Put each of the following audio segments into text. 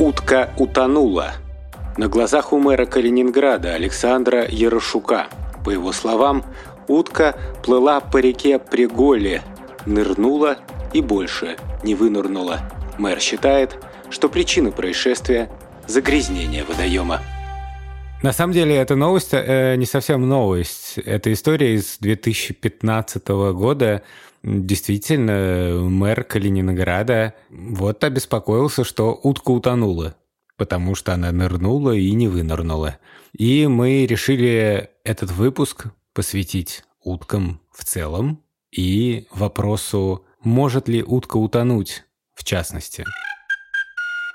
Утка утонула. На глазах у мэра Калининграда Александра Ярошука. По его словам, утка плыла по реке Приголе, нырнула и больше не вынырнула. Мэр считает, что причина происшествия – загрязнение водоема. На самом деле, эта новость э, не совсем новость. Это история из 2015 года. Действительно, мэр Калининграда вот обеспокоился, что утка утонула, потому что она нырнула и не вынырнула. И мы решили этот выпуск посвятить уткам в целом и вопросу, может ли утка утонуть в частности.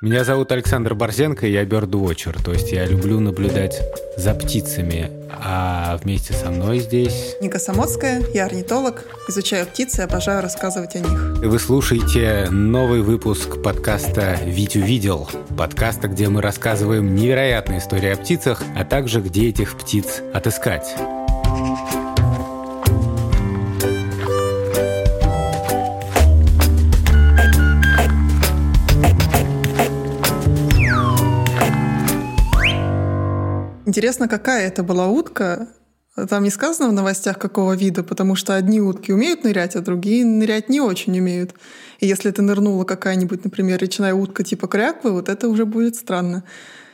Меня зовут Александр Борзенко, я бёрдвотчер, то есть я люблю наблюдать за птицами. А вместе со мной здесь... Ника Самоцкая, я орнитолог, изучаю птицы, обожаю рассказывать о них. Вы слушаете новый выпуск подкаста «Вить увидел», подкаста, где мы рассказываем невероятные истории о птицах, а также где этих птиц отыскать. Интересно, какая это была утка? Там не сказано в новостях, какого вида, потому что одни утки умеют нырять, а другие нырять не очень умеют. И если ты нырнула какая-нибудь, например, речная утка типа кряквы, вот это уже будет странно.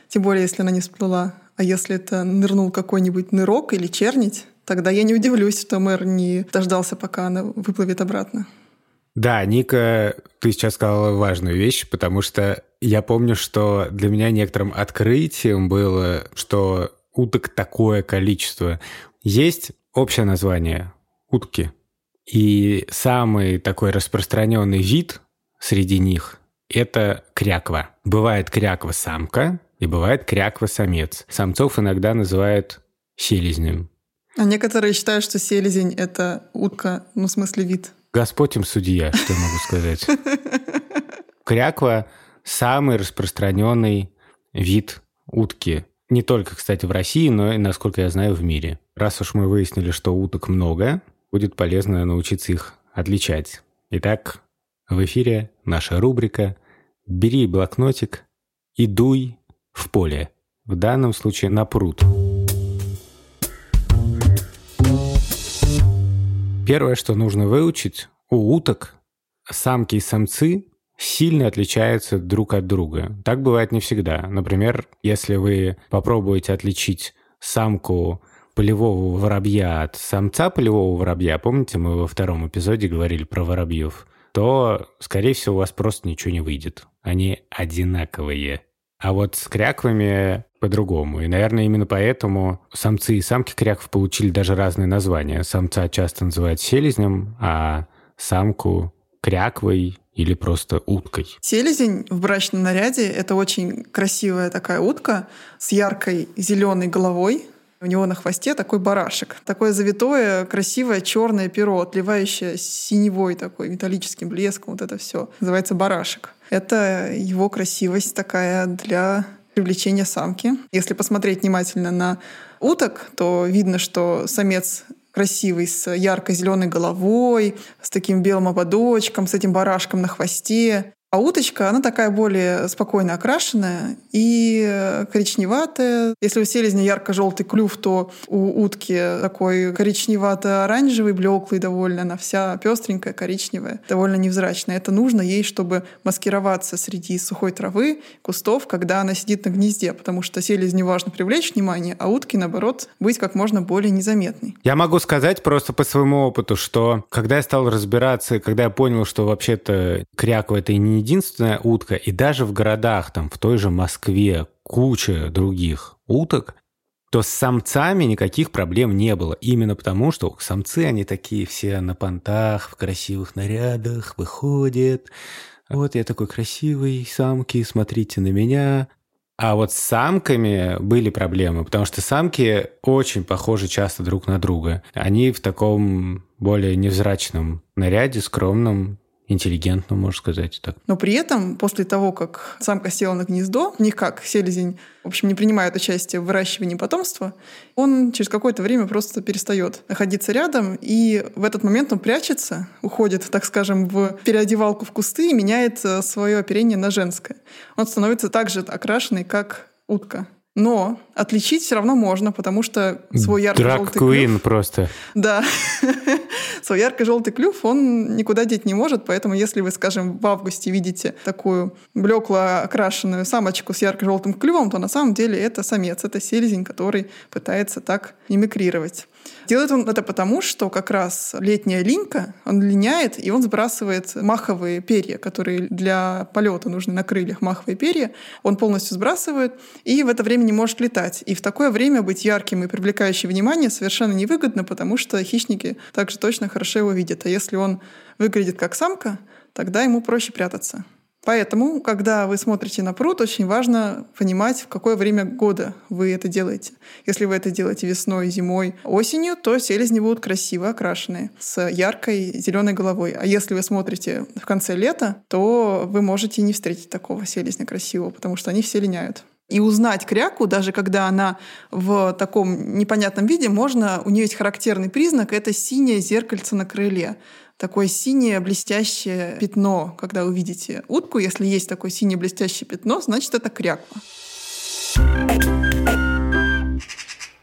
Тем более, если она не всплыла. А если это нырнул какой-нибудь нырок или чернить, тогда я не удивлюсь, что мэр не дождался, пока она выплывет обратно. Да, Ника, ты сейчас сказала важную вещь, потому что я помню, что для меня некоторым открытием было, что уток такое количество. Есть общее название – утки. И самый такой распространенный вид среди них – это кряква. Бывает кряква-самка и бывает кряква-самец. Самцов иногда называют селезнем. А некоторые считают, что селезень – это утка, ну, в смысле вид. Господь им судья, что я могу сказать. Кряква – самый распространенный вид утки. Не только, кстати, в России, но и, насколько я знаю, в мире. Раз уж мы выяснили, что уток много, будет полезно научиться их отличать. Итак, в эфире наша рубрика «Бери блокнотик и дуй в поле». В данном случае на пруд. Первое, что нужно выучить, у уток самки и самцы сильно отличаются друг от друга. Так бывает не всегда. Например, если вы попробуете отличить самку полевого воробья от самца полевого воробья, помните, мы во втором эпизоде говорили про воробьев, то, скорее всего, у вас просто ничего не выйдет. Они одинаковые. А вот с кряквами по-другому. И, наверное, именно поэтому самцы и самки кряков получили даже разные названия. Самца часто называют селезнем, а самку кряквой или просто уткой. Селезень в брачном наряде — это очень красивая такая утка с яркой зеленой головой, у него на хвосте такой барашек. Такое завитое, красивое черное перо, отливающее синевой такой металлическим блеском. Вот это все. Называется барашек. Это его красивость такая для привлечения самки. Если посмотреть внимательно на уток, то видно, что самец красивый, с ярко-зеленой головой, с таким белым ободочком, с этим барашком на хвосте. А уточка, она такая более спокойно окрашенная и коричневатая. Если у селезня ярко-желтый клюв, то у утки такой коричневато-оранжевый, блеклый довольно. Она вся пестренькая, коричневая, довольно невзрачная. Это нужно ей, чтобы маскироваться среди сухой травы, кустов, когда она сидит на гнезде, потому что селезню важно привлечь внимание, а утки, наоборот, быть как можно более незаметной. Я могу сказать просто по своему опыту, что когда я стал разбираться, когда я понял, что вообще-то кряква — это не единственная утка, и даже в городах, там, в той же Москве, куча других уток, то с самцами никаких проблем не было. Именно потому, что самцы, они такие все на понтах, в красивых нарядах, выходят. Вот я такой красивый, самки, смотрите на меня. А вот с самками были проблемы, потому что самки очень похожи часто друг на друга. Они в таком более невзрачном наряде, скромном, интеллигентно, можно сказать так. Но при этом, после того, как самка села на гнездо, не как селезень, в общем, не принимает участие в выращивании потомства, он через какое-то время просто перестает находиться рядом, и в этот момент он прячется, уходит, так скажем, в переодевалку в кусты и меняет э, свое оперение на женское. Он становится так же окрашенный, как утка. Но отличить все равно можно, потому что свой ярко-желтый клюв... просто. Да. свой ярко-желтый клюв он никуда деть не может, поэтому если вы, скажем, в августе видите такую блекло окрашенную самочку с ярко-желтым клювом, то на самом деле это самец, это селезень, который пытается так мимикрировать. Делает он это потому, что как раз летняя линька, он линяет, и он сбрасывает маховые перья, которые для полета нужны на крыльях, маховые перья. Он полностью сбрасывает, и в это время не может летать. И в такое время быть ярким и привлекающим внимание совершенно невыгодно, потому что хищники также точно хорошо его видят. А если он выглядит как самка, тогда ему проще прятаться. Поэтому, когда вы смотрите на пруд, очень важно понимать, в какое время года вы это делаете. Если вы это делаете весной, зимой, осенью, то селезни будут красиво окрашенные, с яркой зеленой головой. А если вы смотрите в конце лета, то вы можете не встретить такого селезня красивого, потому что они все линяют. И узнать кряку, даже когда она в таком непонятном виде, можно, у нее есть характерный признак, это синее зеркальце на крыле такое синее блестящее пятно, когда вы видите утку. Если есть такое синее блестящее пятно, значит, это кряква.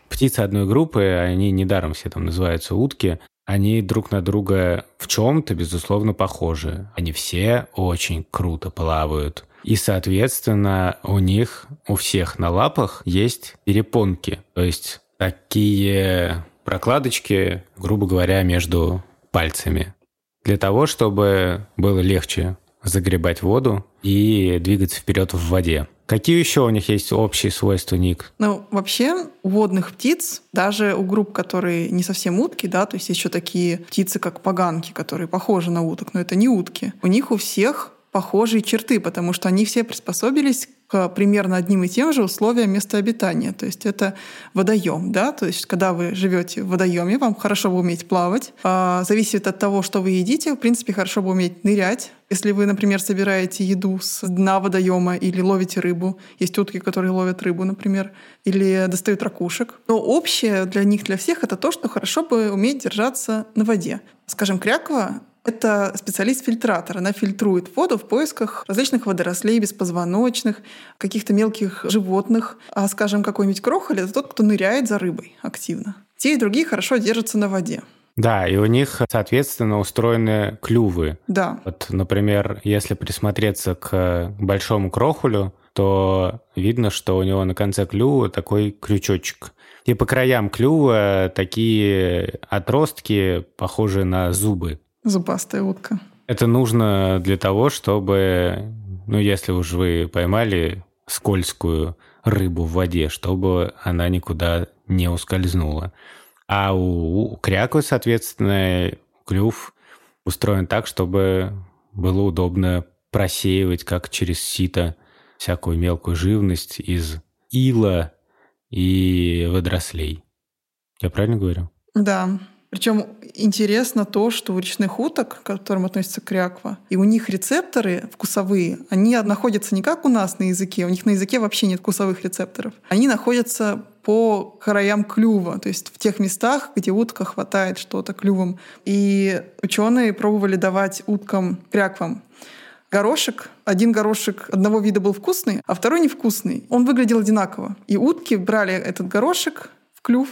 Птицы одной группы, они недаром все там называются утки, они друг на друга в чем-то, безусловно, похожи. Они все очень круто плавают. И, соответственно, у них, у всех на лапах есть перепонки. То есть такие прокладочки, грубо говоря, между пальцами для того, чтобы было легче загребать воду и двигаться вперед в воде. Какие еще у них есть общие свойства, Ник? Ну, вообще, у водных птиц, даже у групп, которые не совсем утки, да, то есть еще такие птицы, как поганки, которые похожи на уток, но это не утки, у них у всех похожие черты, потому что они все приспособились к примерно одним и тем же условиям места обитания. То есть это водоем, да, то есть когда вы живете в водоеме, вам хорошо бы уметь плавать. А, зависит от того, что вы едите, в принципе, хорошо бы уметь нырять. Если вы, например, собираете еду с дна водоема или ловите рыбу, есть утки, которые ловят рыбу, например, или достают ракушек. Но общее для них, для всех, это то, что хорошо бы уметь держаться на воде. Скажем, кряква это специалист-фильтратор. Она фильтрует воду в поисках различных водорослей, беспозвоночных, каких-то мелких животных. А, скажем, какой-нибудь крохоль — это тот, кто ныряет за рыбой активно. Те и другие хорошо держатся на воде. Да, и у них, соответственно, устроены клювы. Да. Вот, например, если присмотреться к большому крохулю, то видно, что у него на конце клюва такой крючочек. И по краям клюва такие отростки, похожие на зубы. Зубастая утка. Это нужно для того, чтобы, ну, если уж вы поймали скользкую рыбу в воде, чтобы она никуда не ускользнула. А у, кряквы, соответственно, клюв устроен так, чтобы было удобно просеивать, как через сито, всякую мелкую живность из ила и водорослей. Я правильно говорю? Да. Причем интересно то, что у речных уток, к которым относится кряква, и у них рецепторы вкусовые, они находятся не как у нас на языке, у них на языке вообще нет вкусовых рецепторов. Они находятся по краям клюва, то есть в тех местах, где утка хватает что-то клювом. И ученые пробовали давать уткам кряквам горошек. Один горошек одного вида был вкусный, а второй невкусный. Он выглядел одинаково. И утки брали этот горошек в клюв,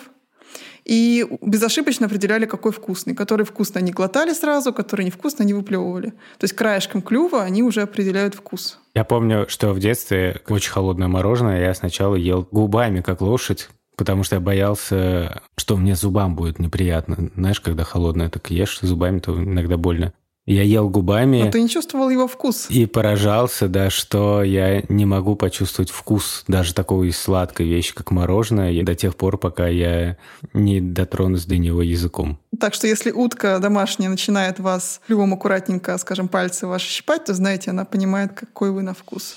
и безошибочно определяли, какой вкусный. Который вкусный они глотали сразу, который невкусный они выплевывали. То есть краешком клюва они уже определяют вкус. Я помню, что в детстве очень холодное мороженое я сначала ел губами, как лошадь, потому что я боялся, что мне зубам будет неприятно. Знаешь, когда холодное так ешь зубами, то иногда больно. Я ел губами. Но ты не чувствовал его вкус. И поражался, да, что я не могу почувствовать вкус даже такой сладкой вещи, как мороженое, до тех пор, пока я не дотронусь до него языком. Так что если утка домашняя начинает вас клювом аккуратненько, скажем, пальцы ваши щипать, то знаете, она понимает, какой вы на вкус.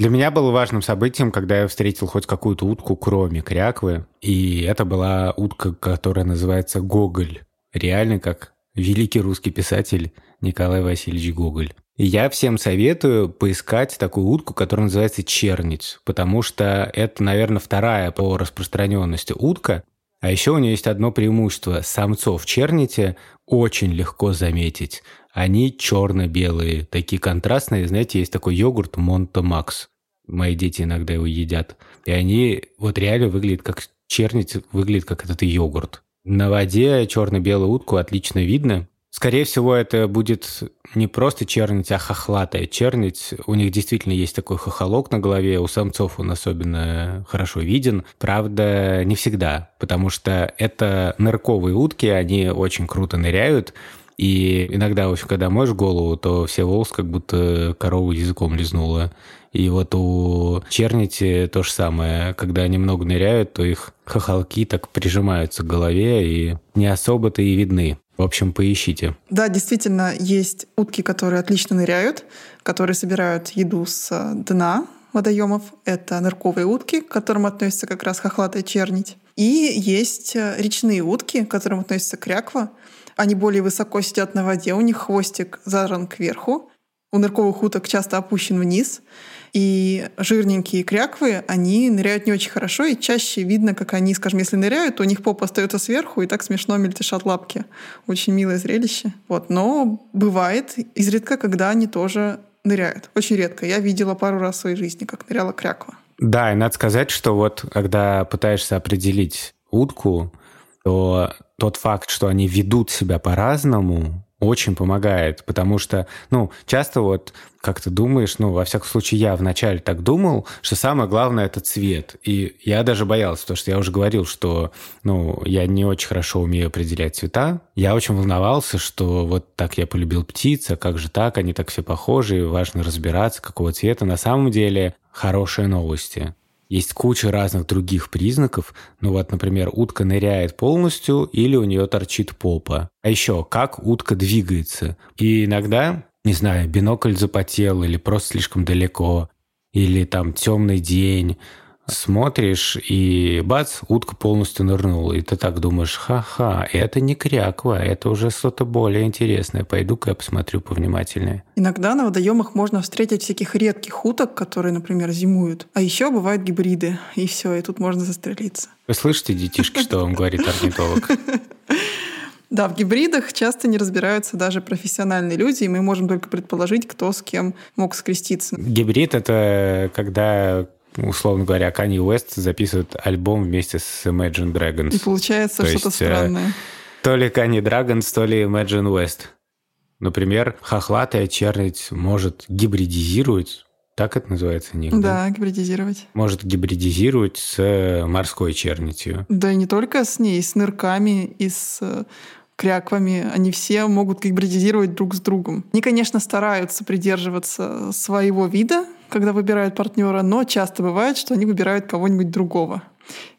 Для меня было важным событием, когда я встретил хоть какую-то утку, кроме кряквы. И это была утка, которая называется гоголь. реально как великий русский писатель Николай Васильевич Гоголь. И я всем советую поискать такую утку, которая называется черниц, потому что это, наверное, вторая по распространенности утка. А еще у нее есть одно преимущество. Самцов чернити очень легко заметить. Они черно-белые, такие контрастные. Знаете, есть такой йогурт Монто Макс. Мои дети иногда его едят. И они вот реально выглядят как чернить, выглядит как этот йогурт. На воде черно-белую утку отлично видно. Скорее всего, это будет не просто чернить, а хохлатая чернить. У них действительно есть такой хохолок на голове, у самцов он особенно хорошо виден. Правда, не всегда, потому что это нырковые утки, они очень круто ныряют, и иногда, в общем, когда моешь голову, то все волосы как будто корову языком лизнула. И вот у чернити то же самое. Когда они много ныряют, то их хохолки так прижимаются к голове и не особо-то и видны. В общем, поищите. Да, действительно, есть утки, которые отлично ныряют, которые собирают еду с э, дна водоемов. Это нырковые утки, к которым относится как раз хохлатая чернить. И есть э, речные утки, к которым относится кряква. Они более высоко сидят на воде, у них хвостик задран кверху. У нырковых уток часто опущен вниз. И жирненькие кряквы, они ныряют не очень хорошо, и чаще видно, как они, скажем, если ныряют, то у них попа остается сверху, и так смешно мельтешат лапки. Очень милое зрелище. Вот. Но бывает изредка, когда они тоже ныряют. Очень редко. Я видела пару раз в своей жизни, как ныряла кряква. Да, и надо сказать, что вот когда пытаешься определить утку, то тот факт, что они ведут себя по-разному, очень помогает, потому что, ну, часто вот как ты думаешь, ну, во всяком случае, я вначале так думал, что самое главное – это цвет. И я даже боялся, потому что я уже говорил, что, ну, я не очень хорошо умею определять цвета. Я очень волновался, что вот так я полюбил птиц, а как же так, они так все похожи, и важно разбираться, какого цвета. На самом деле, хорошие новости. Есть куча разных других признаков. Ну вот, например, утка ныряет полностью или у нее торчит попа. А еще, как утка двигается. И иногда, не знаю, бинокль запотел или просто слишком далеко, или там темный день, смотришь, и бац, утка полностью нырнула. И ты так думаешь, ха-ха, это не кряква, это уже что-то более интересное. Пойду-ка я посмотрю повнимательнее. Иногда на водоемах можно встретить всяких редких уток, которые, например, зимуют. А еще бывают гибриды, и все, и тут можно застрелиться. Вы слышите, детишки, что вам говорит орнитолог? Да, в гибридах часто не разбираются даже профессиональные люди, и мы можем только предположить, кто с кем мог скреститься. Гибрид — это когда условно говоря, Kanye Уэст записывает альбом вместе с Imagine Dragons. И получается что-то э, странное. То ли Kanye Dragons, то ли Imagine West. Например, хохлатая чернить может гибридизировать так это называется них, да? Да, гибридизировать. Может гибридизировать с морской чернитью. Да и не только с ней, с нырками и с э, кряквами, они все могут гибридизировать друг с другом. Они, конечно, стараются придерживаться своего вида, когда выбирают партнера, но часто бывает, что они выбирают кого-нибудь другого.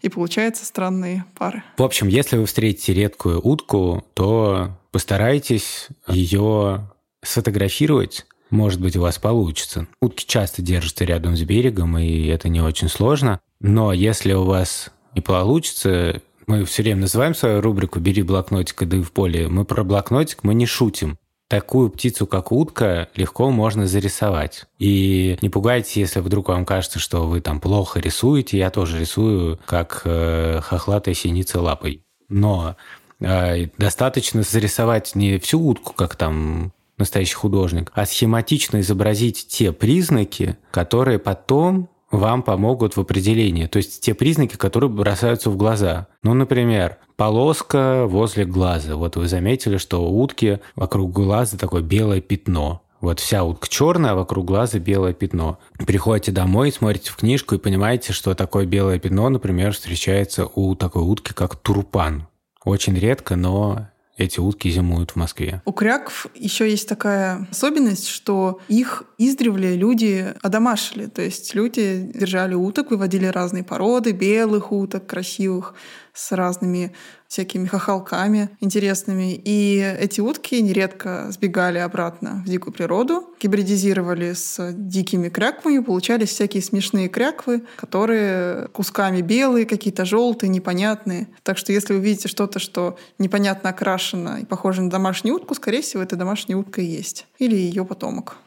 И получаются странные пары. В общем, если вы встретите редкую утку, то постарайтесь ее сфотографировать. Может быть, у вас получится. Утки часто держатся рядом с берегом, и это не очень сложно. Но если у вас не получится, мы все время называем свою рубрику «Бери блокнотик и да в поле». Мы про блокнотик мы не шутим такую птицу, как утка, легко можно зарисовать. И не пугайтесь, если вдруг вам кажется, что вы там плохо рисуете. Я тоже рисую, как э, хохлатая синица лапой. Но э, достаточно зарисовать не всю утку, как там настоящий художник, а схематично изобразить те признаки, которые потом вам помогут в определении. То есть те признаки, которые бросаются в глаза. Ну, например, полоска возле глаза. Вот вы заметили, что у утки вокруг глаза такое белое пятно. Вот вся утка черная, а вокруг глаза белое пятно. Приходите домой, смотрите в книжку и понимаете, что такое белое пятно, например, встречается у такой утки, как турпан. Очень редко, но эти утки зимуют в Москве. У кряков еще есть такая особенность, что их издревле люди одомашили. То есть люди держали уток, выводили разные породы, белых уток, красивых, с разными всякими хохолками интересными. И эти утки нередко сбегали обратно в дикую природу, гибридизировали с дикими кряквами, получались всякие смешные кряквы, которые кусками белые, какие-то желтые, непонятные. Так что если вы видите что-то, что непонятно окрашено и похоже на домашнюю утку, скорее всего, это домашняя утка и есть. Или ее потомок.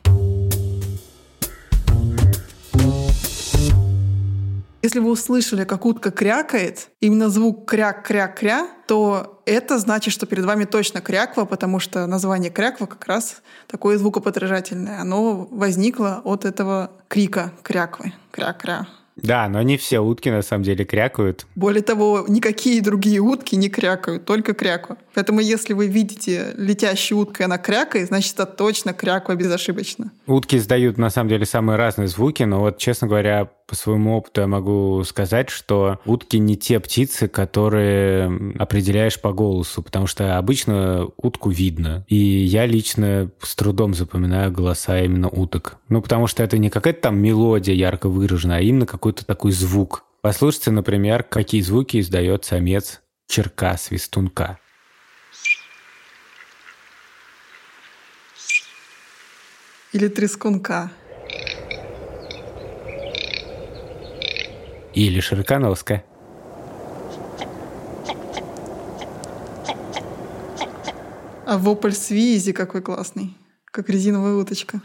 Если вы услышали, как утка крякает, именно звук кряк-кряк-кря, то это значит, что перед вами точно кряква, потому что название кряква как раз такое звукоподражательное. Оно возникло от этого крика кряквы. Кря-кря. Да, но не все утки на самом деле крякают. Более того, никакие другие утки не крякают, только кряква. Поэтому если вы видите летящую утку, и она крякает, значит, это точно кряква безошибочно. Утки издают на самом деле самые разные звуки, но вот, честно говоря, по своему опыту я могу сказать, что утки не те птицы, которые определяешь по голосу, потому что обычно утку видно. И я лично с трудом запоминаю голоса именно уток. Ну, потому что это не какая-то там мелодия ярко выраженная, а именно какой-то такой звук. Послушайте, например, какие звуки издает самец черка-свистунка. Или трескунка. Или широконоска. А вопль свизи какой классный. Как резиновая уточка.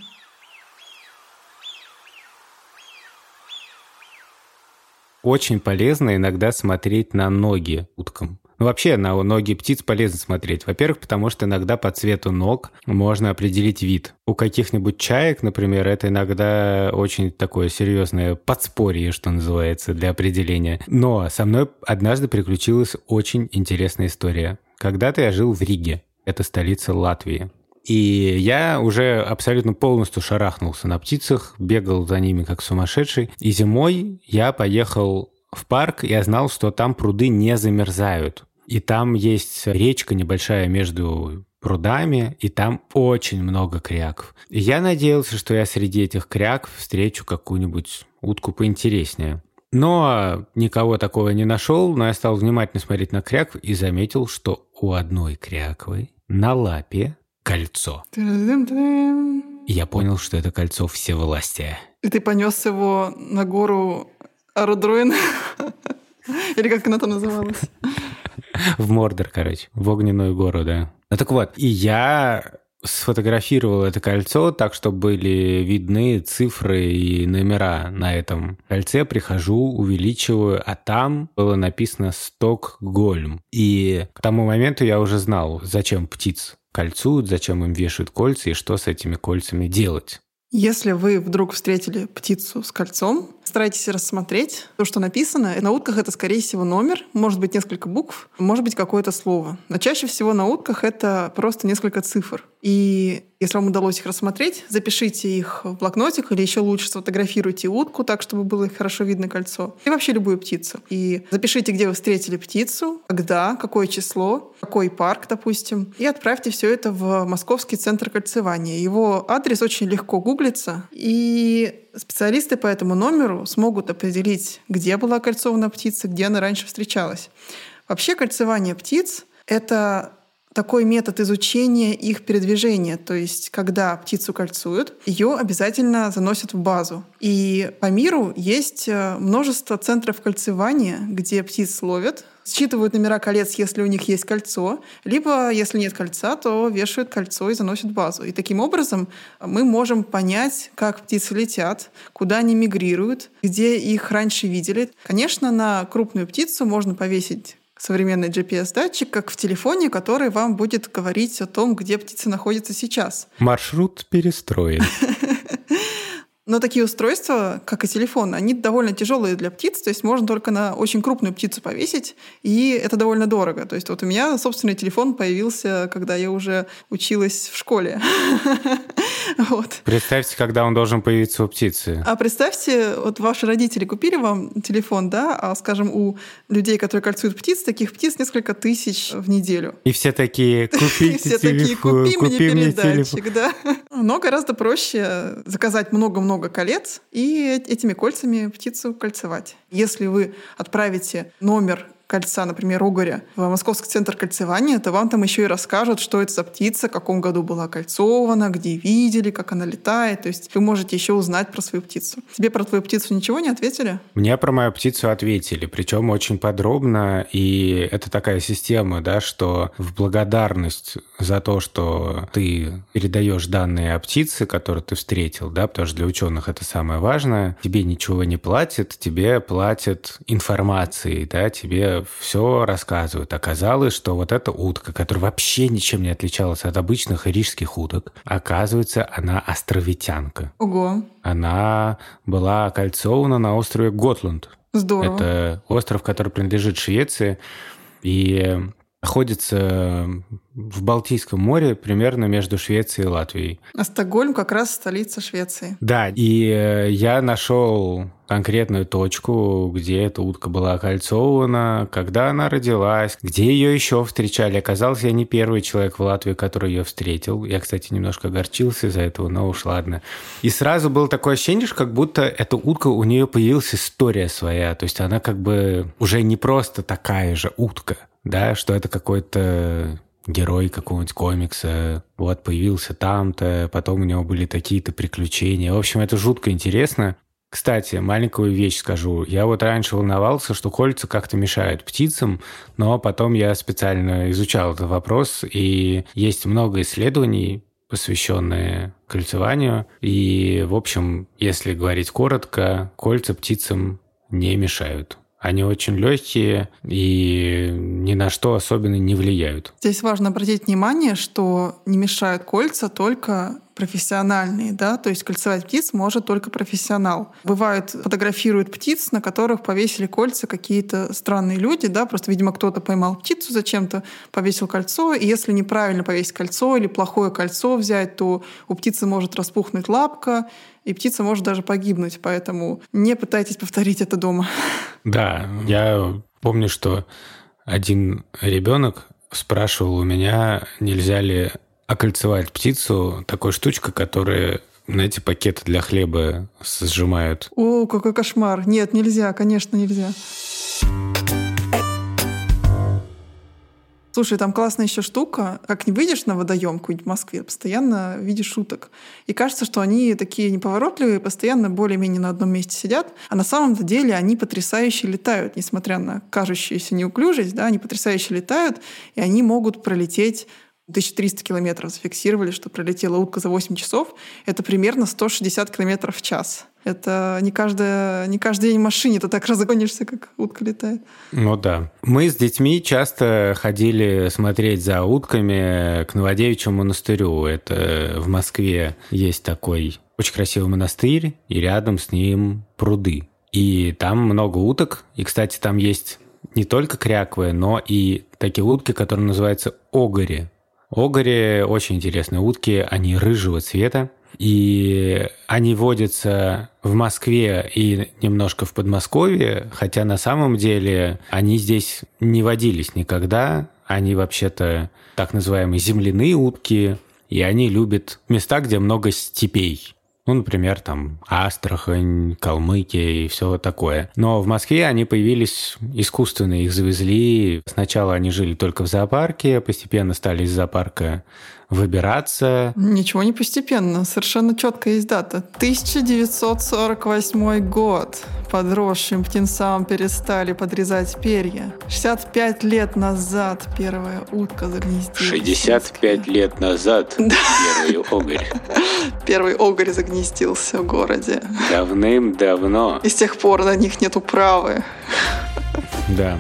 Очень полезно иногда смотреть на ноги уткам. Ну, вообще на ноги птиц полезно смотреть. Во-первых, потому что иногда по цвету ног можно определить вид. У каких-нибудь чаек, например, это иногда очень такое серьезное подспорье, что называется, для определения. Но со мной однажды приключилась очень интересная история. Когда-то я жил в Риге. Это столица Латвии. И я уже абсолютно полностью шарахнулся на птицах, бегал за ними как сумасшедший. И зимой я поехал в парк, я знал, что там пруды не замерзают. И там есть речка небольшая между прудами, и там очень много кряков. И я надеялся, что я среди этих кряков встречу какую-нибудь утку поинтереснее. Но никого такого не нашел, но я стал внимательно смотреть на крякв и заметил, что у одной кряквы на лапе кольцо. И я понял, что это кольцо всевластия. И ты понес его на гору Арудруин? Или как она там называлась? В Мордор, короче, в огненную гору, да. Ну так вот, и я сфотографировал это кольцо так, чтобы были видны цифры и номера на этом кольце. Прихожу, увеличиваю, а там было написано «Стокгольм». И к тому моменту я уже знал, зачем птиц кольцуют, зачем им вешают кольца и что с этими кольцами делать. Если вы вдруг встретили птицу с кольцом, старайтесь рассмотреть то, что написано. На утках это, скорее всего, номер, может быть, несколько букв, может быть, какое-то слово. Но чаще всего на утках это просто несколько цифр. И если вам удалось их рассмотреть, запишите их в блокнотик или еще лучше сфотографируйте утку так, чтобы было хорошо видно кольцо. И вообще любую птицу. И запишите, где вы встретили птицу, когда, какое число, какой парк, допустим. И отправьте все это в Московский центр кольцевания. Его адрес очень легко гуглится. И специалисты по этому номеру смогут определить, где была кольцована птица, где она раньше встречалась. Вообще кольцевание птиц — это такой метод изучения их передвижения. То есть, когда птицу кольцуют, ее обязательно заносят в базу. И по миру есть э, множество центров кольцевания, где птиц ловят, считывают номера колец, если у них есть кольцо, либо, если нет кольца, то вешают кольцо и заносят базу. И таким образом мы можем понять, как птицы летят, куда они мигрируют, где их раньше видели. Конечно, на крупную птицу можно повесить современный GPS-датчик, как в телефоне, который вам будет говорить о том, где птица находится сейчас. Маршрут перестроен. Но такие устройства, как и телефон, они довольно тяжелые для птиц, то есть можно только на очень крупную птицу повесить, и это довольно дорого. То есть вот у меня собственный телефон появился, когда я уже училась в школе. Вот. Представьте, когда он должен появиться у птицы. А представьте, вот ваши родители купили вам телефон, да, а, скажем, у людей, которые кольцуют птиц, таких птиц несколько тысяч в неделю. И все такие, купите телефон, купи мне передатчик, да. Но гораздо проще заказать много-много колец и этими кольцами птицу кольцевать. Если вы отправите номер кольца, например, угоря, в Московский центр кольцевания, то вам там еще и расскажут, что это за птица, в каком году была кольцована, где видели, как она летает. То есть вы можете еще узнать про свою птицу. Тебе про твою птицу ничего не ответили? Мне про мою птицу ответили, причем очень подробно. И это такая система, да, что в благодарность за то, что ты передаешь данные о птице, которую ты встретил, да, потому что для ученых это самое важное, тебе ничего не платят, тебе платят информацией, да, тебе все рассказывают. Оказалось, что вот эта утка, которая вообще ничем не отличалась от обычных рижских уток, оказывается, она островитянка. Ого. Она была окольцована на острове Готланд. Здорово. Это остров, который принадлежит Швеции. И находится в Балтийском море, примерно между Швецией и Латвией. А Стокгольм как раз столица Швеции. Да, и э, я нашел конкретную точку, где эта утка была окольцована, когда она родилась, где ее еще встречали. Оказалось, я не первый человек в Латвии, который ее встретил. Я, кстати, немножко огорчился из-за этого, но уж ладно. И сразу было такое ощущение, что как будто эта утка, у нее появилась история своя. То есть она как бы уже не просто такая же утка, да, что это какой-то герой какого-нибудь комикса, вот, появился там-то, потом у него были такие-то приключения. В общем, это жутко интересно. Кстати, маленькую вещь скажу. Я вот раньше волновался, что кольца как-то мешают птицам, но потом я специально изучал этот вопрос, и есть много исследований, посвященные кольцеванию. И, в общем, если говорить коротко, кольца птицам не мешают. Они очень легкие и ни на что особенно не влияют. Здесь важно обратить внимание, что не мешают кольца только профессиональные, да, то есть кольцевать птиц может только профессионал. Бывает, фотографируют птиц, на которых повесили кольца какие-то странные люди, да, просто, видимо, кто-то поймал птицу зачем-то, повесил кольцо, и если неправильно повесить кольцо или плохое кольцо взять, то у птицы может распухнуть лапка, и птица может даже погибнуть, поэтому не пытайтесь повторить это дома. Да, я помню, что один ребенок спрашивал у меня, нельзя ли окольцевать птицу такой штучкой, которая на эти пакеты для хлеба сжимают. О, какой кошмар. Нет, нельзя, конечно, нельзя. Слушай, там классная еще штука. Как не выйдешь на водоем в Москве, постоянно видишь шуток. И кажется, что они такие неповоротливые, постоянно более-менее на одном месте сидят. А на самом деле они потрясающе летают, несмотря на кажущуюся неуклюжесть, да, они потрясающе летают, и они могут пролететь 1300 километров зафиксировали, что пролетела утка за 8 часов. Это примерно 160 километров в час. Это не, каждая, не каждый день в машине ты так разгонишься, как утка летает. Ну да. Мы с детьми часто ходили смотреть за утками к Новодевичьему монастырю. Это в Москве есть такой очень красивый монастырь, и рядом с ним пруды. И там много уток. И, кстати, там есть не только кряквы, но и такие утки, которые называются огори. Огори очень интересные утки, они рыжего цвета, и они водятся в Москве и немножко в Подмосковье, хотя на самом деле они здесь не водились никогда. Они вообще-то так называемые земляные утки, и они любят места, где много степей. Ну, например, там Астрахань, Калмыкия и все такое. Но в Москве они появились искусственно, их завезли. Сначала они жили только в зоопарке, постепенно стали из зоопарка выбираться. Ничего не постепенно, совершенно четко есть дата. 1948 год. Подросшим птенцам перестали подрезать перья. 65 лет назад первая утка загнездилась. 65 лет назад первый огорь. Первый огорь загнездился в городе. Давным-давно. И с тех пор на них нет управы. Да.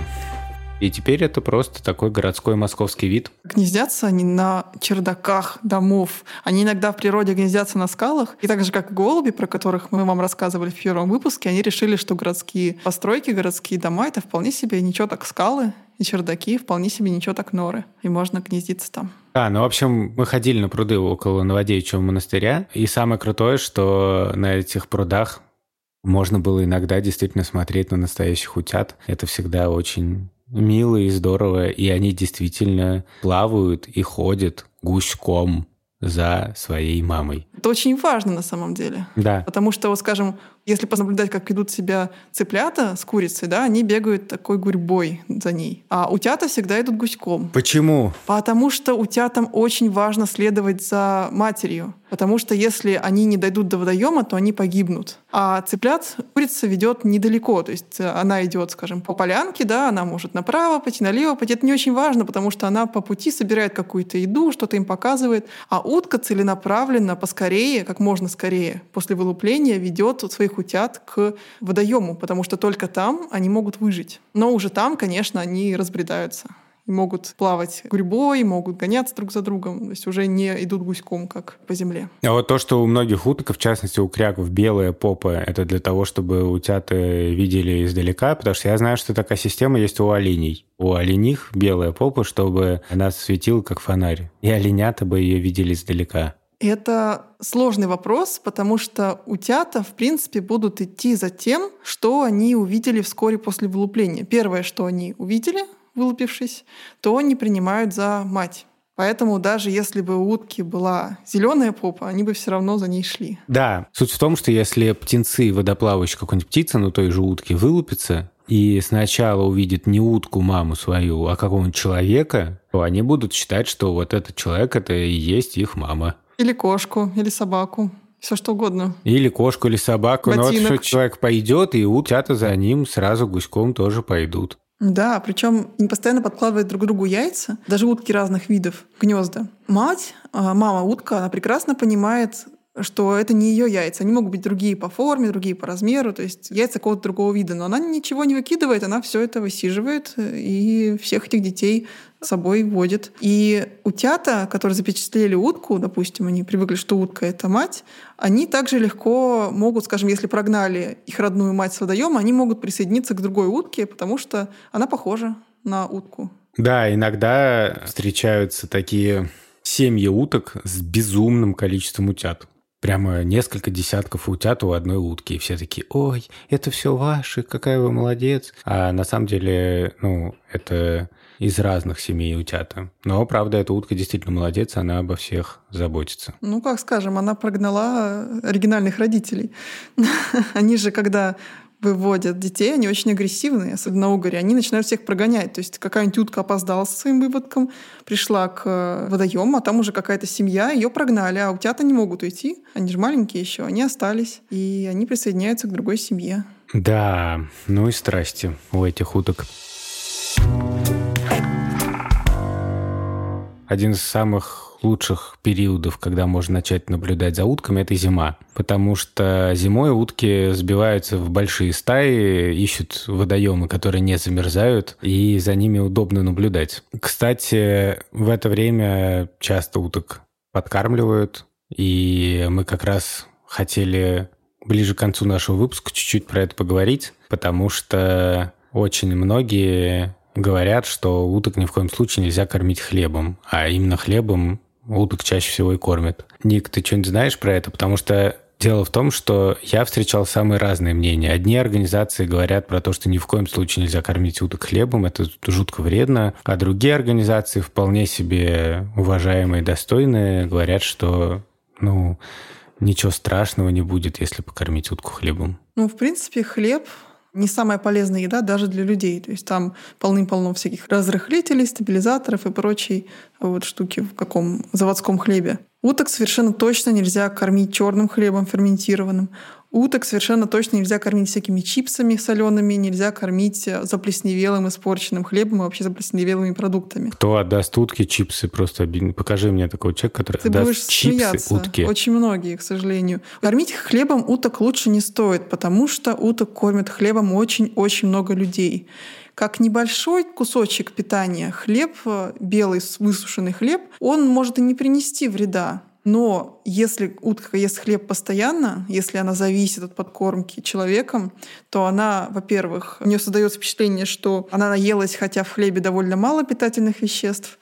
И теперь это просто такой городской московский вид. Гнездятся они на чердаках домов. Они иногда в природе гнездятся на скалах. И так же, как голуби, про которых мы вам рассказывали в первом выпуске, они решили, что городские постройки, городские дома — это вполне себе ничего так скалы и чердаки, вполне себе ничего так норы. И можно гнездиться там. Да, ну, в общем, мы ходили на пруды около Новодевичьего монастыря. И самое крутое, что на этих прудах можно было иногда действительно смотреть на настоящих утят. Это всегда очень мило и здорово, и они действительно плавают и ходят гуськом за своей мамой. Это очень важно на самом деле. Да. Потому что, вот скажем, Если понаблюдать, как ведут себя цыплята с курицей, да, они бегают такой гурьбой за ней. А утята всегда идут гуськом. Почему? Потому что утятам очень важно следовать за матерью. Потому что если они не дойдут до водоема, то они погибнут. А цыплят курица ведет недалеко. То есть она идет, скажем, по полянке, да, она может направо пойти, налево пойти. Это не очень важно, потому что она по пути собирает какую-то еду, что-то им показывает. А утка целенаправленно, поскорее, как можно скорее, после вылупления ведет своих утят к водоему, потому что только там они могут выжить. Но уже там, конечно, они разбредаются могут плавать гурьбой, могут гоняться друг за другом, то есть уже не идут гуськом, как по земле. А вот то, что у многих уток, в частности у кряков, белые попы, это для того, чтобы утята видели издалека, потому что я знаю, что такая система есть у оленей. У олених белая попа, чтобы она светила как фонарь, и оленята бы ее видели издалека. Это сложный вопрос, потому что утята, в принципе, будут идти за тем, что они увидели вскоре после вылупления. Первое, что они увидели, вылупившись, то они принимают за мать. Поэтому даже если бы у утки была зеленая попа, они бы все равно за ней шли. Да, суть в том, что если птенцы водоплавающие какой-нибудь птицы, ну той же утки, вылупятся, и сначала увидят не утку, маму свою, а какого-нибудь человека, то они будут считать, что вот этот человек это и есть их мама. Или кошку, или собаку. Все что угодно. Или кошку, или собаку. Ботинок. Но вот человек пойдет, и утята за ним сразу гуськом тоже пойдут. Да, причем они постоянно подкладывают друг другу яйца, даже утки разных видов, гнезда. Мать, а, мама утка, она прекрасно понимает, что это не ее яйца. Они могут быть другие по форме, другие по размеру, то есть яйца какого-то другого вида. Но она ничего не выкидывает, она все это высиживает и всех этих детей с собой водит. И утята, которые запечатлели утку, допустим, они привыкли, что утка — это мать, они также легко могут, скажем, если прогнали их родную мать с водоема, они могут присоединиться к другой утке, потому что она похожа на утку. Да, иногда встречаются такие семьи уток с безумным количеством утят. Прямо несколько десятков утят у одной утки. И все такие, ой, это все ваши, какая вы молодец. А на самом деле, ну, это из разных семей утята. Но, правда, эта утка действительно молодец, она обо всех заботится. Ну, как скажем, она прогнала оригинальных родителей. Они же, когда выводят детей, они очень агрессивные, особенно на угоре, они начинают всех прогонять. То есть какая-нибудь утка опоздала со своим выводком, пришла к э, водоему, а там уже какая-то семья, ее прогнали, а утята не могут уйти, они же маленькие еще, они остались, и они присоединяются к другой семье. Да, ну и страсти у этих уток. Один из самых лучших периодов, когда можно начать наблюдать за утками, это зима. Потому что зимой утки сбиваются в большие стаи, ищут водоемы, которые не замерзают, и за ними удобно наблюдать. Кстати, в это время часто уток подкармливают, и мы как раз хотели ближе к концу нашего выпуска чуть-чуть про это поговорить, потому что очень многие говорят, что уток ни в коем случае нельзя кормить хлебом, а именно хлебом уток чаще всего и кормят. Ник, ты что-нибудь знаешь про это? Потому что Дело в том, что я встречал самые разные мнения. Одни организации говорят про то, что ни в коем случае нельзя кормить уток хлебом, это жутко вредно. А другие организации, вполне себе уважаемые достойные, говорят, что ну, ничего страшного не будет, если покормить утку хлебом. Ну, в принципе, хлеб не самая полезная еда даже для людей. То есть там полным-полно всяких разрыхлителей, стабилизаторов и прочей вот штуки в каком заводском хлебе. Уток совершенно точно нельзя кормить черным хлебом ферментированным. Уток совершенно точно нельзя кормить всякими чипсами солеными, нельзя кормить э, заплесневелым, испорченным хлебом и вообще заплесневелыми продуктами. Кто отдаст утки чипсы? Просто покажи мне такого человека, который Ты отдаст чипсы смеяться. утки. Очень многие, к сожалению. Кормить хлебом уток лучше не стоит, потому что уток кормят хлебом очень-очень много людей. Как небольшой кусочек питания хлеб, э, белый высушенный хлеб, он может и не принести вреда. Но если утка ест хлеб постоянно, если она зависит от подкормки человеком, то она, во-первых, у нее создается впечатление, что она наелась, хотя в хлебе довольно мало питательных веществ.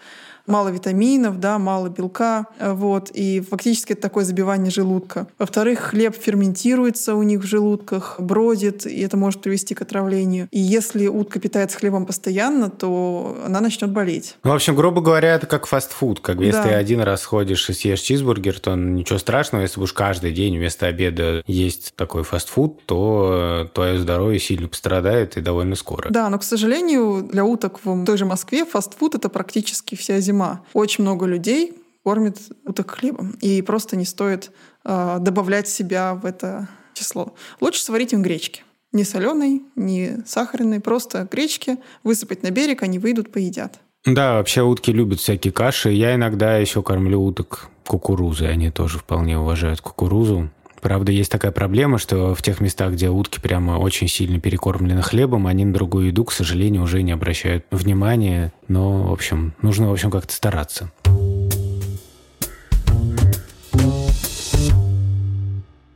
Мало витаминов, да, мало белка, вот, и фактически это такое забивание желудка. Во-вторых, хлеб ферментируется у них в желудках, бродит, и это может привести к отравлению. И если утка питается хлебом постоянно, то она начнет болеть. Ну, в общем, грубо говоря, это как фастфуд. Как если да. ты один раз ходишь и съешь чизбургер, то ничего страшного, если будешь каждый день вместо обеда есть такой фастфуд, то твое здоровье сильно пострадает и довольно скоро. Да, но, к сожалению, для уток в той же Москве фастфуд — это практически вся зима. Очень много людей кормит уток хлебом. И просто не стоит э, добавлять себя в это число. Лучше сварить им гречки. Не соленой, не сахарной, просто гречки, высыпать на берег, они выйдут, поедят. Да, вообще утки любят всякие каши. Я иногда еще кормлю уток кукурузой. Они тоже вполне уважают кукурузу. Правда, есть такая проблема, что в тех местах, где утки прямо очень сильно перекормлены хлебом, они на другую еду, к сожалению, уже не обращают внимания. Но, в общем, нужно, в общем, как-то стараться.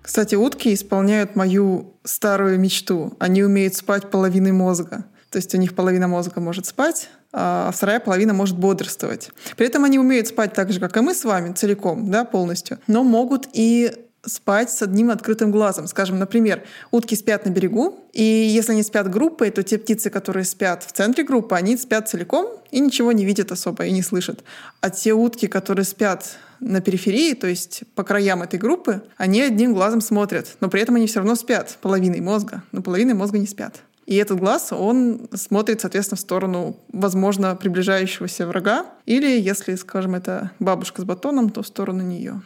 Кстати, утки исполняют мою старую мечту. Они умеют спать половиной мозга. То есть у них половина мозга может спать, а вторая половина может бодрствовать. При этом они умеют спать так же, как и мы с вами, целиком, да, полностью, но могут и спать с одним открытым глазом. Скажем, например, утки спят на берегу, и если они спят группой, то те птицы, которые спят в центре группы, они спят целиком и ничего не видят особо и не слышат. А те утки, которые спят на периферии, то есть по краям этой группы, они одним глазом смотрят, но при этом они все равно спят половиной мозга, но половиной мозга не спят. И этот глаз, он смотрит, соответственно, в сторону, возможно, приближающегося врага, или, если, скажем, это бабушка с батоном, то в сторону нее.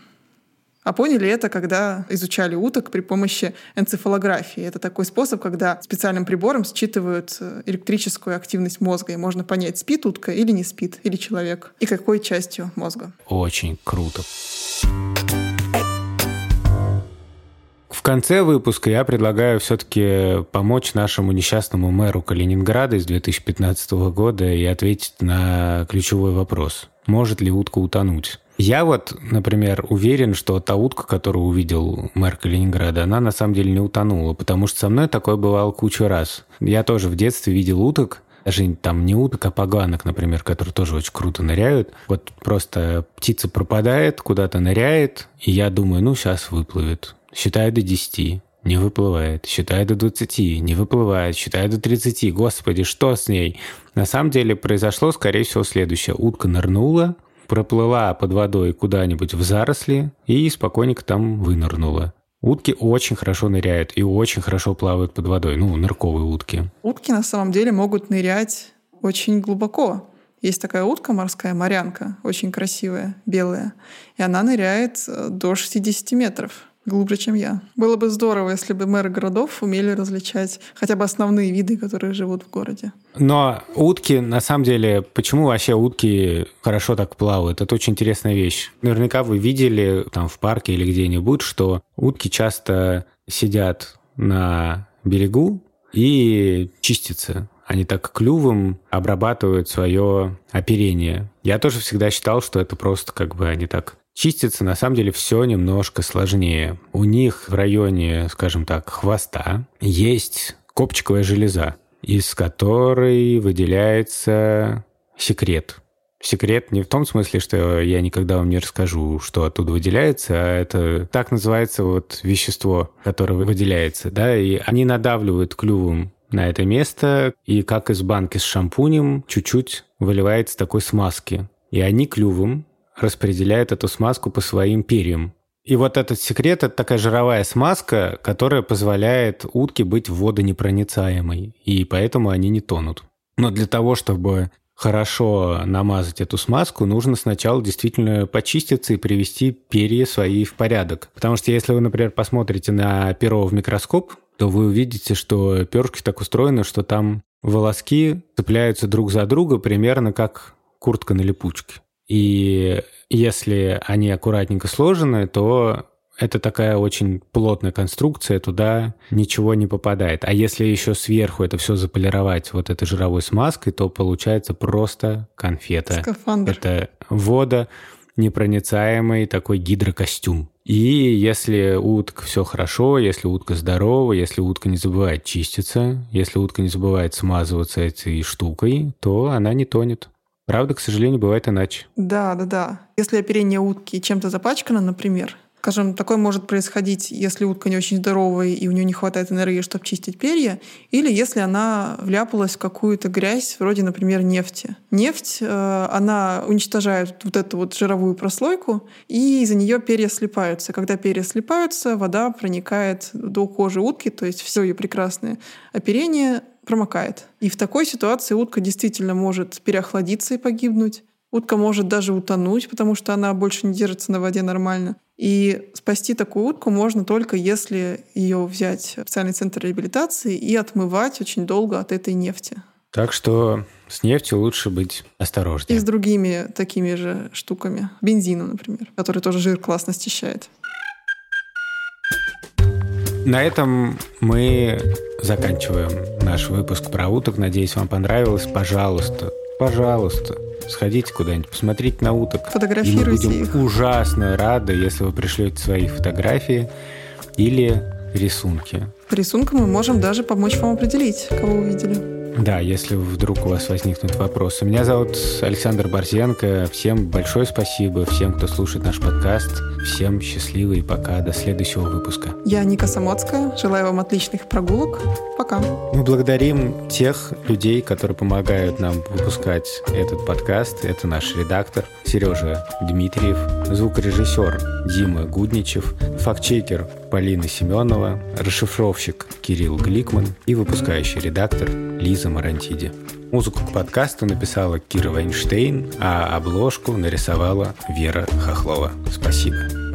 А поняли это, когда изучали уток при помощи энцефалографии. Это такой способ, когда специальным прибором считывают э, электрическую активность мозга, и можно понять, спит утка или не спит, или человек, и какой частью мозга. Очень круто. В конце выпуска я предлагаю все-таки помочь нашему несчастному мэру Калининграда из 2015 года и ответить на ключевой вопрос. Может ли утка утонуть? Я вот, например, уверен, что та утка, которую увидел мэр Калининграда, она на самом деле не утонула, потому что со мной такое бывало кучу раз. Я тоже в детстве видел уток, даже там не уток, а поганок, например, которые тоже очень круто ныряют. Вот просто птица пропадает, куда-то ныряет, и я думаю, ну, сейчас выплывет. Считаю до 10, не выплывает. Считаю до 20, не выплывает. Считаю до 30, господи, что с ней? На самом деле произошло, скорее всего, следующее. Утка нырнула, проплыла под водой куда-нибудь в заросли и спокойненько там вынырнула. Утки очень хорошо ныряют и очень хорошо плавают под водой. Ну, нырковые утки. Утки на самом деле могут нырять очень глубоко. Есть такая утка морская, морянка, очень красивая, белая. И она ныряет э, до 60 метров глубже, чем я. Было бы здорово, если бы мэры городов умели различать хотя бы основные виды, которые живут в городе. Но утки, на самом деле, почему вообще утки хорошо так плавают? Это очень интересная вещь. Наверняка вы видели там в парке или где-нибудь, что утки часто сидят на берегу и чистятся. Они так клювом обрабатывают свое оперение. Я тоже всегда считал, что это просто как бы они так чистится на самом деле все немножко сложнее. У них в районе, скажем так, хвоста есть копчиковая железа, из которой выделяется секрет. Секрет не в том смысле, что я никогда вам не расскажу, что оттуда выделяется, а это так называется вот вещество, которое выделяется, да, и они надавливают клювом на это место, и как из банки с шампунем чуть-чуть выливается такой смазки. И они клювом распределяет эту смазку по своим перьям. И вот этот секрет – это такая жировая смазка, которая позволяет утке быть водонепроницаемой, и поэтому они не тонут. Но для того, чтобы хорошо намазать эту смазку, нужно сначала действительно почиститься и привести перья свои в порядок. Потому что если вы, например, посмотрите на перо в микроскоп, то вы увидите, что перышки так устроены, что там волоски цепляются друг за друга примерно как куртка на липучке. И если они аккуратненько сложены, то это такая очень плотная конструкция, туда ничего не попадает. А если еще сверху это все заполировать вот этой жировой смазкой, то получается просто конфета. Скафандр. Это вода, непроницаемый такой гидрокостюм. И если утка все хорошо, если утка здорова, если утка не забывает чиститься, если утка не забывает смазываться этой штукой, то она не тонет. Правда, к сожалению, бывает иначе. Да, да, да. Если оперение утки чем-то запачкано, например, Скажем, такое может происходить, если утка не очень здоровая и у нее не хватает энергии, чтобы чистить перья, или если она вляпалась в какую-то грязь, вроде, например, нефти. Нефть, э, она уничтожает вот эту вот жировую прослойку, и из-за нее перья слипаются. Когда перья слипаются, вода проникает до кожи утки, то есть все ее прекрасное оперение промокает. И в такой ситуации утка действительно может переохладиться и погибнуть. Утка может даже утонуть, потому что она больше не держится на воде нормально. И спасти такую утку можно только если ее взять в специальный центр реабилитации и отмывать очень долго от этой нефти. Так что с нефтью лучше быть осторожнее. И с другими такими же штуками. Бензином, например, который тоже жир классно счищает. На этом мы заканчиваем наш выпуск про уток. Надеюсь, вам понравилось. Пожалуйста, пожалуйста, сходите куда-нибудь, посмотрите на уток. Фотографируйте и мы будем их. ужасно рады, если вы пришлете свои фотографии или рисунки. По рисункам мы можем даже помочь вам определить, кого увидели. Да, если вдруг у вас возникнут вопросы. Меня зовут Александр Борзенко. Всем большое спасибо, всем, кто слушает наш подкаст. Всем счастливо и пока. До следующего выпуска. Я Ника Самоцкая. Желаю вам отличных прогулок. Пока. Мы благодарим тех людей, которые помогают нам выпускать этот подкаст. Это наш редактор Сережа Дмитриев, звукорежиссер Дима Гудничев, фактчекер Полина Семенова, расшифровщик Кирилл Гликман и выпускающий редактор Лиза Марантиди. Музыку к подкасту написала Кира Вайнштейн, а обложку нарисовала Вера Хохлова. Спасибо.